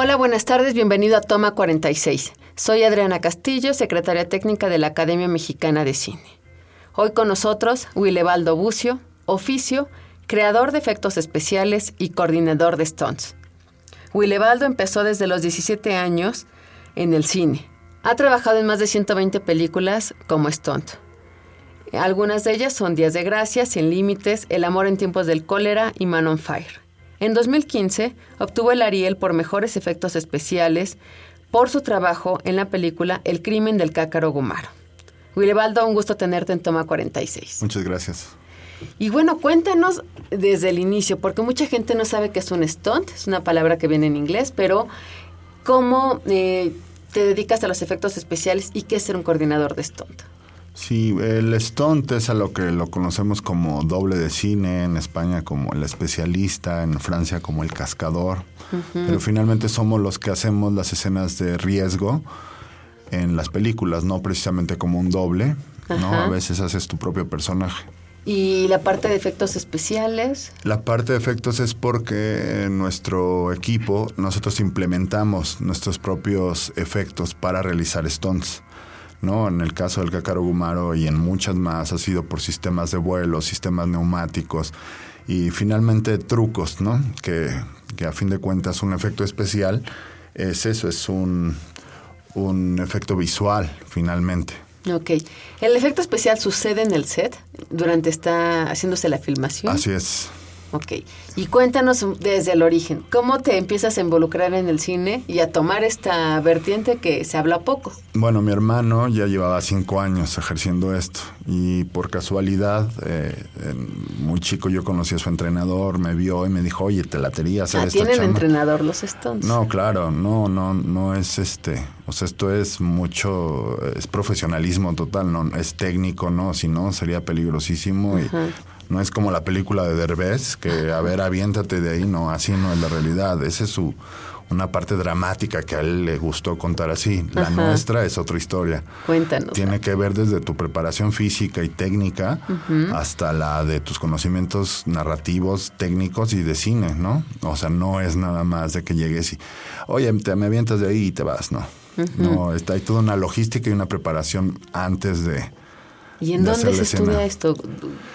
Hola, buenas tardes, bienvenido a Toma 46. Soy Adriana Castillo, secretaria técnica de la Academia Mexicana de Cine. Hoy con nosotros, Willebaldo Bucio, oficio, creador de efectos especiales y coordinador de stunts. Willebaldo empezó desde los 17 años en el cine. Ha trabajado en más de 120 películas como stunt. Algunas de ellas son Días de Gracia, Sin Límites, El Amor en Tiempos del Cólera y Man on Fire. En 2015 obtuvo el Ariel por mejores efectos especiales por su trabajo en la película El crimen del cácaro Gumaro. Willebaldo, un gusto tenerte en Toma 46. Muchas gracias. Y bueno, cuéntanos desde el inicio, porque mucha gente no sabe qué es un stunt, es una palabra que viene en inglés, pero ¿cómo eh, te dedicas a los efectos especiales y qué es ser un coordinador de stunt? Sí, el stunt es a lo que lo conocemos como doble de cine, en España como el especialista, en Francia como el cascador, pero finalmente somos los que hacemos las escenas de riesgo en las películas, no precisamente como un doble, ¿no? A veces haces tu propio personaje. ¿Y la parte de efectos especiales? La parte de efectos es porque en nuestro equipo nosotros implementamos nuestros propios efectos para realizar stunts. ¿No? En el caso del Cácaro Gumaro y en muchas más ha sido por sistemas de vuelo, sistemas neumáticos y finalmente trucos, ¿no? Que, que a fin de cuentas un efecto especial es eso, es un, un efecto visual finalmente. Ok. ¿El efecto especial sucede en el set durante está haciéndose la filmación? Así es. Ok. Y cuéntanos desde el origen, ¿cómo te empiezas a involucrar en el cine y a tomar esta vertiente que se habla poco? Bueno, mi hermano ya llevaba cinco años ejerciendo esto y por casualidad, eh, en- muy chico yo conocí a su entrenador, me vio y me dijo, oye, te latería hacer Ah, esta tienen chamba?" entrenador los Stones. No, claro, no, no, no es este, o sea, esto es mucho, es profesionalismo total, no es técnico, no, si no sería peligrosísimo y. no es como la película de Derbez que a ver, aviéntate de ahí, no, así no es la realidad, esa es su una parte dramática que a él le gustó contar así. La Ajá. nuestra es otra historia. Cuéntanos. Tiene que ver desde tu preparación física y técnica hasta la de tus conocimientos narrativos, técnicos y de cine, ¿no? O sea, no es nada más de que llegues y, oye, te me avientas de ahí y te vas, no. No, está, hay toda una logística y una preparación antes de... ¿Y en de dónde se la estudia escena. esto?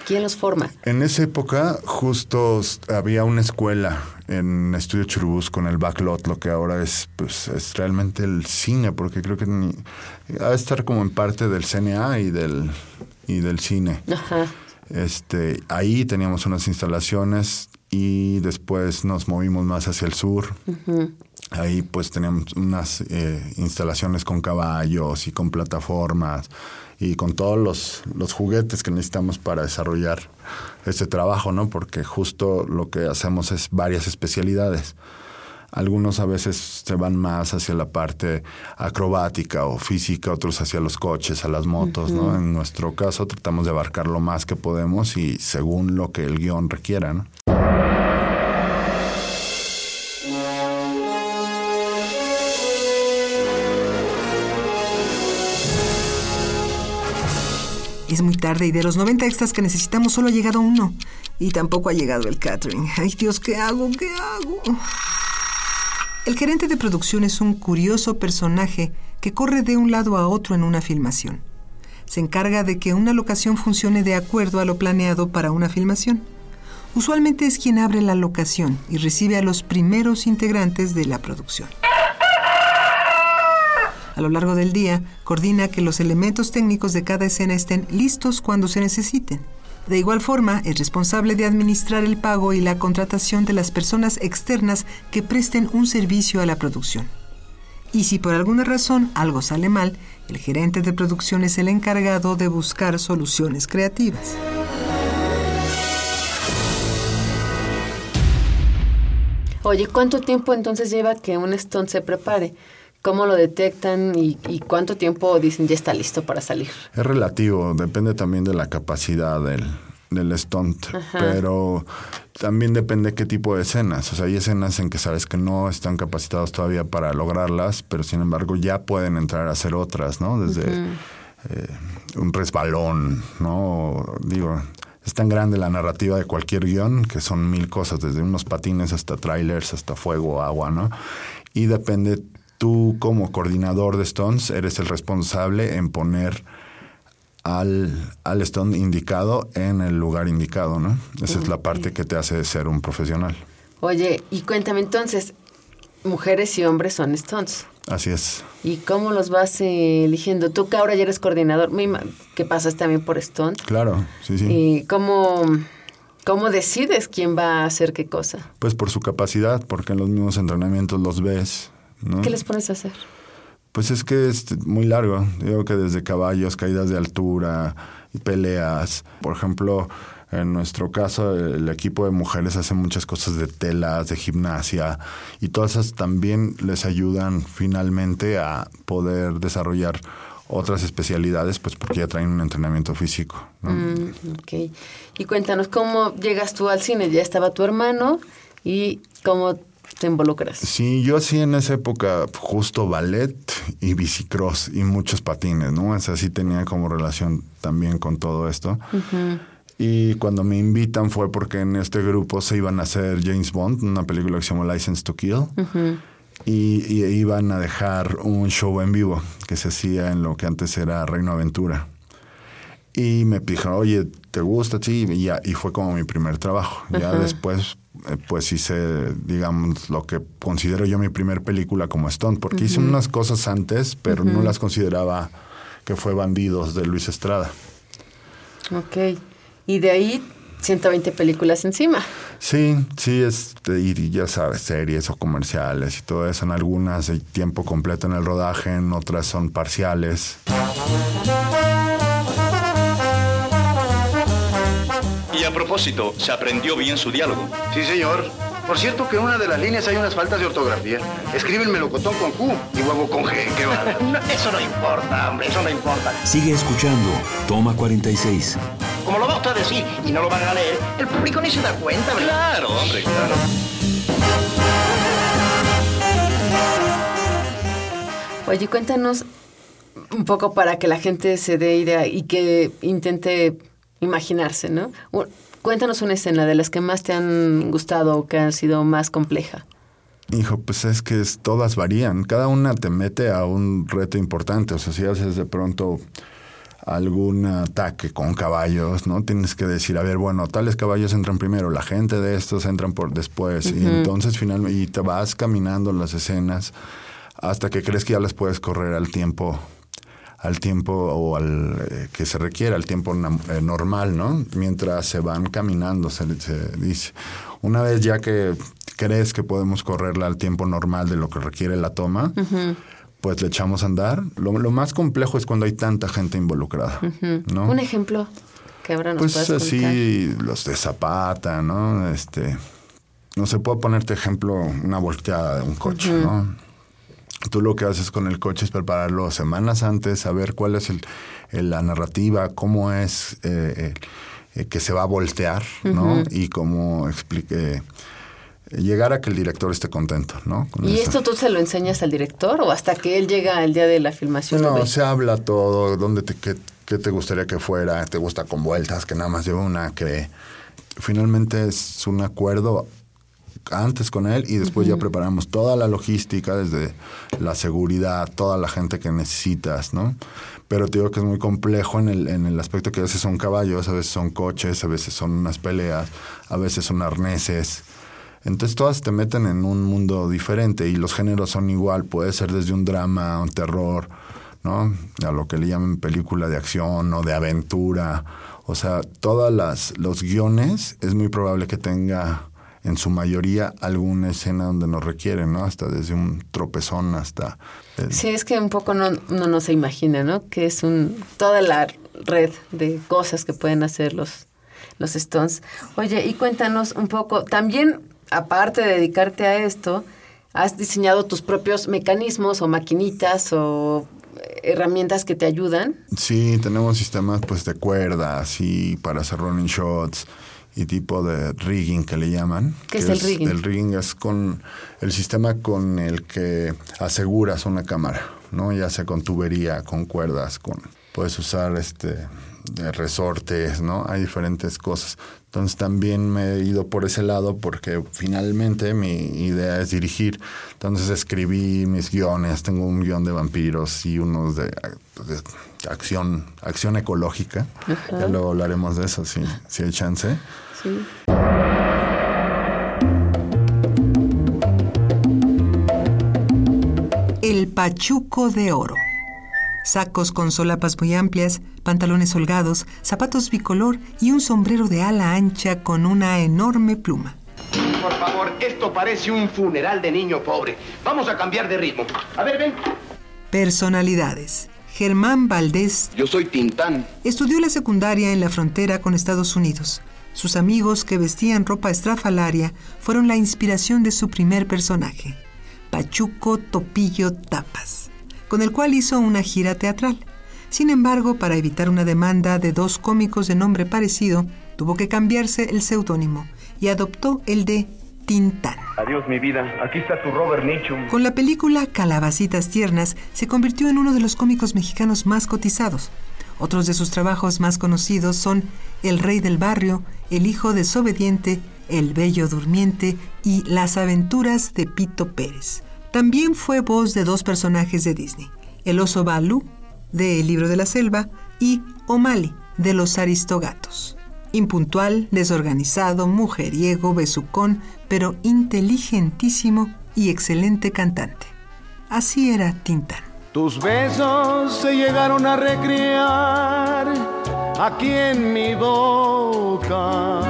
¿Quién los forma? En esa época justo había una escuela en Estudio Churubusco, en el backlot, lo que ahora es, pues, es realmente el cine, porque creo que ni, ha de estar como en parte del CNA y del, y del cine. Ajá. Este, ahí teníamos unas instalaciones y después nos movimos más hacia el sur. Ahí pues teníamos unas eh, instalaciones con caballos y con plataformas y con todos los, los juguetes que necesitamos para desarrollar este trabajo, ¿no? Porque justo lo que hacemos es varias especialidades. Algunos a veces se van más hacia la parte acrobática o física, otros hacia los coches, a las motos, ¿no? En nuestro caso tratamos de abarcar lo más que podemos y según lo que el guion requiera, ¿no? Es muy tarde y de los 90 extras que necesitamos solo ha llegado uno. Y tampoco ha llegado el catering. Ay Dios, ¿qué hago? ¿Qué hago? El gerente de producción es un curioso personaje que corre de un lado a otro en una filmación. Se encarga de que una locación funcione de acuerdo a lo planeado para una filmación. Usualmente es quien abre la locación y recibe a los primeros integrantes de la producción. A lo largo del día, coordina que los elementos técnicos de cada escena estén listos cuando se necesiten. De igual forma, es responsable de administrar el pago y la contratación de las personas externas que presten un servicio a la producción. Y si por alguna razón algo sale mal, el gerente de producción es el encargado de buscar soluciones creativas. Oye, ¿cuánto tiempo entonces lleva que un stunt se prepare? ¿Cómo lo detectan y, y, cuánto tiempo dicen ya está listo para salir? Es relativo, depende también de la capacidad del, del stunt, Ajá. pero también depende qué tipo de escenas. O sea, hay escenas en que sabes que no están capacitados todavía para lograrlas, pero sin embargo ya pueden entrar a hacer otras, ¿no? Desde eh, un resbalón, ¿no? Digo, es tan grande la narrativa de cualquier guion que son mil cosas, desde unos patines hasta trailers, hasta fuego, agua, ¿no? Y depende, tú como coordinador de Stones eres el responsable en poner al, al stunt indicado en el lugar indicado, ¿no? Esa es la parte que te hace ser un profesional. Oye, y cuéntame entonces, mujeres y hombres son stunts. Así es. ¿Y cómo los vas eh, eligiendo? Tú que ahora ya eres coordinador, que pasas también por stunt. Claro, sí, sí. ¿Y cómo, cómo decides quién va a hacer qué cosa? Pues por su capacidad, porque en los mismos entrenamientos los ves, ¿no? ¿Qué les pones a hacer? Pues es que es muy largo. Digo que desde caballos, caídas de altura peleas. Por ejemplo, en nuestro caso, el equipo de mujeres hace muchas cosas de telas, de gimnasia, y todas esas también les ayudan finalmente a poder desarrollar otras especialidades, pues porque ya traen un entrenamiento físico. ¿no? Mm, ok. Y cuéntanos, ¿cómo llegas tú al cine? Ya estaba tu hermano y cómo te involucras. Sí, yo hacía en esa época justo ballet y bicicross y muchos patines, ¿no? O sea, sí tenía como relación también con todo esto. Y cuando me invitan fue porque en este grupo se iban a hacer James Bond, una película que se llama License to Kill. y, y iban a dejar un show en vivo que se hacía en lo que antes era Reino Aventura. Y me dijeron, oye, ¿te gusta? Sí, y, ya, y fue como mi primer trabajo. Ya después, pues hice, digamos, lo que considero yo mi primer película como stunt, porque hice unas cosas antes, pero no las consideraba que fue Bandidos de Luis Estrada. Ok. Y de ahí 120 películas encima. Sí, sí, es, y ya sabes, series o comerciales y todo eso. En algunas hay tiempo completo en el rodaje, en otras son parciales. A propósito, ¿se aprendió bien su diálogo? Sí, señor. Por cierto que en una de las líneas hay unas faltas de ortografía. Escribe el melocotón con Q y huevo con G. ¿Qué va? No, eso no importa, hombre, eso no importa. Sigue escuchando. Toma 46. Como lo va usted a decir y no lo van a leer, el público ni se da cuenta, ¿verdad? Claro, hombre, claro. Oye, cuéntanos un poco para que la gente se dé idea y que intente imaginarse, ¿no? Cuéntanos una escena de las que más te han gustado o que han sido más compleja. Hijo, pues es que es- todas varían. Cada una te mete a un reto importante. O sea, si haces de pronto algún ataque con caballos, ¿no? Tienes que decir, a ver, bueno, tales caballos entran primero, la gente de estos entran por después. Y entonces finalmente, y te vas caminando las escenas hasta que crees que ya las puedes correr al tiempo al tiempo o al eh, que se requiere, al tiempo eh, normal, ¿no? Mientras se van caminando, se, se dice. Una vez ya que crees que podemos correrla al tiempo normal de lo que requiere la toma, pues le echamos a andar. Lo, lo más complejo es cuando hay tanta gente involucrada, ¿no? Un ejemplo que ahora nos Pues contar. así, los de Zapata, ¿no? Este, no se puede ponerte ejemplo una volteada de un coche, ¿no? Tú lo que haces con el coche es prepararlo semanas antes, saber cuál es el, el- la narrativa, cómo es eh, eh, que se va a voltear, ¿no? Y cómo explique llegar a que el director esté contento, ¿no? Con ¿Y eso. esto tú se lo enseñas al director o hasta que él llega el día de la filmación? No, se habla todo, dónde te, qué, qué te gustaría que fuera, te gusta con vueltas, que nada más lleva una, que finalmente es un acuerdo antes con él y después ya preparamos toda la logística, desde la seguridad, toda la gente que necesitas, ¿no? Pero te digo que es muy complejo en el, en el aspecto que a veces son caballos, a veces son coches, a veces son unas peleas, a veces son arneses. Entonces todas te meten en un mundo diferente y los géneros son igual, puede ser desde un drama, un terror, ¿no? A lo que le llaman película de acción o de aventura. O sea, todas las los guiones es muy probable que tenga en su mayoría alguna escena donde nos requieren, ¿no? Hasta desde un tropezón hasta... Sí, es que un poco no, uno no se imagina, ¿no? Que es un toda la red de cosas que pueden hacer los, los Stones. Oye, y cuéntanos un poco, también, aparte de dedicarte a esto, has diseñado tus propios mecanismos o maquinitas o herramientas que te ayudan. Sí, tenemos sistemas pues de cuerdas y para hacer running shots y tipo de rigging que le llaman. ¿Qué es el rigging? El rigging es con el sistema con el que aseguras una cámara, ¿no? Ya sea con tubería, con cuerdas, con puedes usar este resortes, ¿no? Hay diferentes cosas. Entonces también me he ido por ese lado porque finalmente mi idea es dirigir. Entonces escribí mis guiones, tengo un guion de vampiros y unos de, acción, acción ecológica. Ya luego hablaremos de eso si, si hay chance. Sí. El Pachuco de Oro sacos con solapas muy amplias, pantalones holgados, zapatos bicolor y un sombrero de ala ancha con una enorme pluma. Por favor, esto parece un funeral de niño pobre. Vamos a cambiar de ritmo. A ver, ven. Personalidades. Germán Valdés. Yo soy Tintán. Estudió la secundaria en la frontera con Estados Unidos. Sus amigos que vestían ropa estrafalaria fueron la inspiración de su primer personaje, Pachuco Topillo Tapas con el cual hizo una gira teatral. Sin embargo, para evitar una demanda de dos cómicos de nombre parecido, tuvo que cambiarse el seudónimo y adoptó el de Tintán. Adiós, mi vida. Aquí está tu Robert Nichum. Con la película Calabacitas Tiernas se convirtió en uno de los cómicos mexicanos más cotizados. Otros de sus trabajos más conocidos son El Rey del Barrio, El Hijo Desobediente, El Bello Durmiente y Las Aventuras de Pito Pérez. También fue voz de dos personajes de Disney, el oso Balú, de El libro de la selva, y O'Malley, de Los Aristogatos. Impuntual, desorganizado, mujeriego, besucón, pero inteligentísimo y excelente cantante. Así era Tintán. Tus besos se llegaron a recrear aquí en mi boca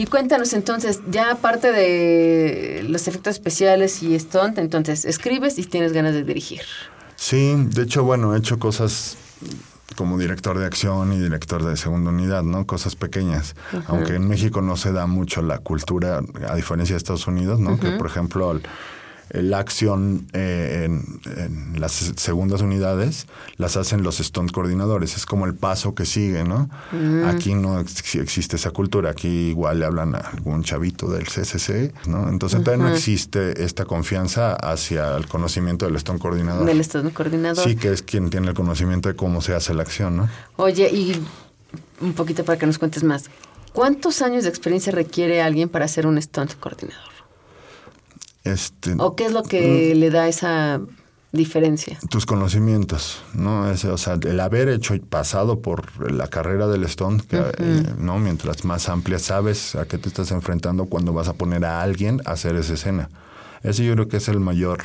Y cuéntanos entonces, ya aparte de los efectos especiales y stunt, entonces escribes y tienes ganas de dirigir. Sí, de hecho, bueno, he hecho cosas como director de acción y director de segunda unidad, ¿no? Cosas pequeñas. Aunque en México no se da mucho la cultura, a diferencia de Estados Unidos, ¿no? Que, por ejemplo, la acción eh, en, las segundas unidades las hacen los stunt coordinadores. Es como el paso que sigue, ¿no? Mm. Aquí no existe esa cultura. Aquí igual le hablan a algún chavito del CCC, ¿no? Entonces todavía no existe esta confianza hacia el conocimiento del stunt coordinador. Del stunt coordinador. Sí, que es quien tiene el conocimiento de cómo se hace la acción, ¿no? Oye, y un poquito para que nos cuentes más. ¿Cuántos años de experiencia requiere alguien para ser un stunt coordinador? Este, ¿O qué es lo que le da esa diferencia? Tus conocimientos, ¿no? Ese, o sea, el haber hecho y pasado por la carrera del Stone, eh, ¿no? Mientras más amplia sabes a qué te estás enfrentando cuando vas a poner a alguien a hacer esa escena. Ese yo creo que es el mayor,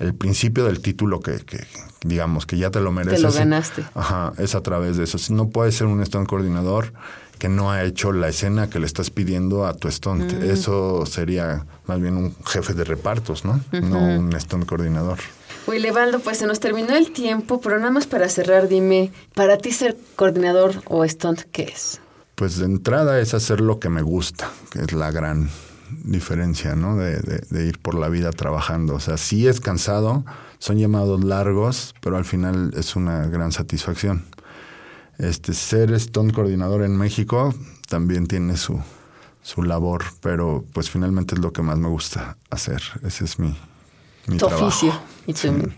el principio del título que, que digamos, que ya te lo mereces. Te lo ganaste. Ajá, es a través de eso. No puedes ser un Stone coordinador que no ha hecho la escena que le estás pidiendo a tu stunt. Eso sería más bien un jefe de repartos, ¿no? No un stunt coordinador. Uy, Levaldo, pues se nos terminó el tiempo, pero nada más para cerrar, dime, para ti ser coordinador o stunt, ¿qué es? Pues de entrada es hacer lo que me gusta, que es la gran diferencia, ¿no? De, de, ir por la vida trabajando. O sea, sí es cansado, son llamados largos, pero al final es una gran satisfacción. Este, ser stunt coordinador en México también tiene su, su labor, pero pues finalmente es lo que más me gusta hacer. Ese es mi, mi tu oficio y tu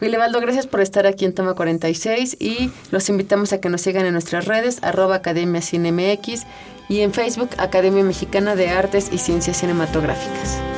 Levaldo, gracias por estar aquí en Toma 46 y los invitamos a que nos sigan en nuestras redes, arroba Academia CineMX y en Facebook Academia Mexicana de Artes y Ciencias Cinematográficas.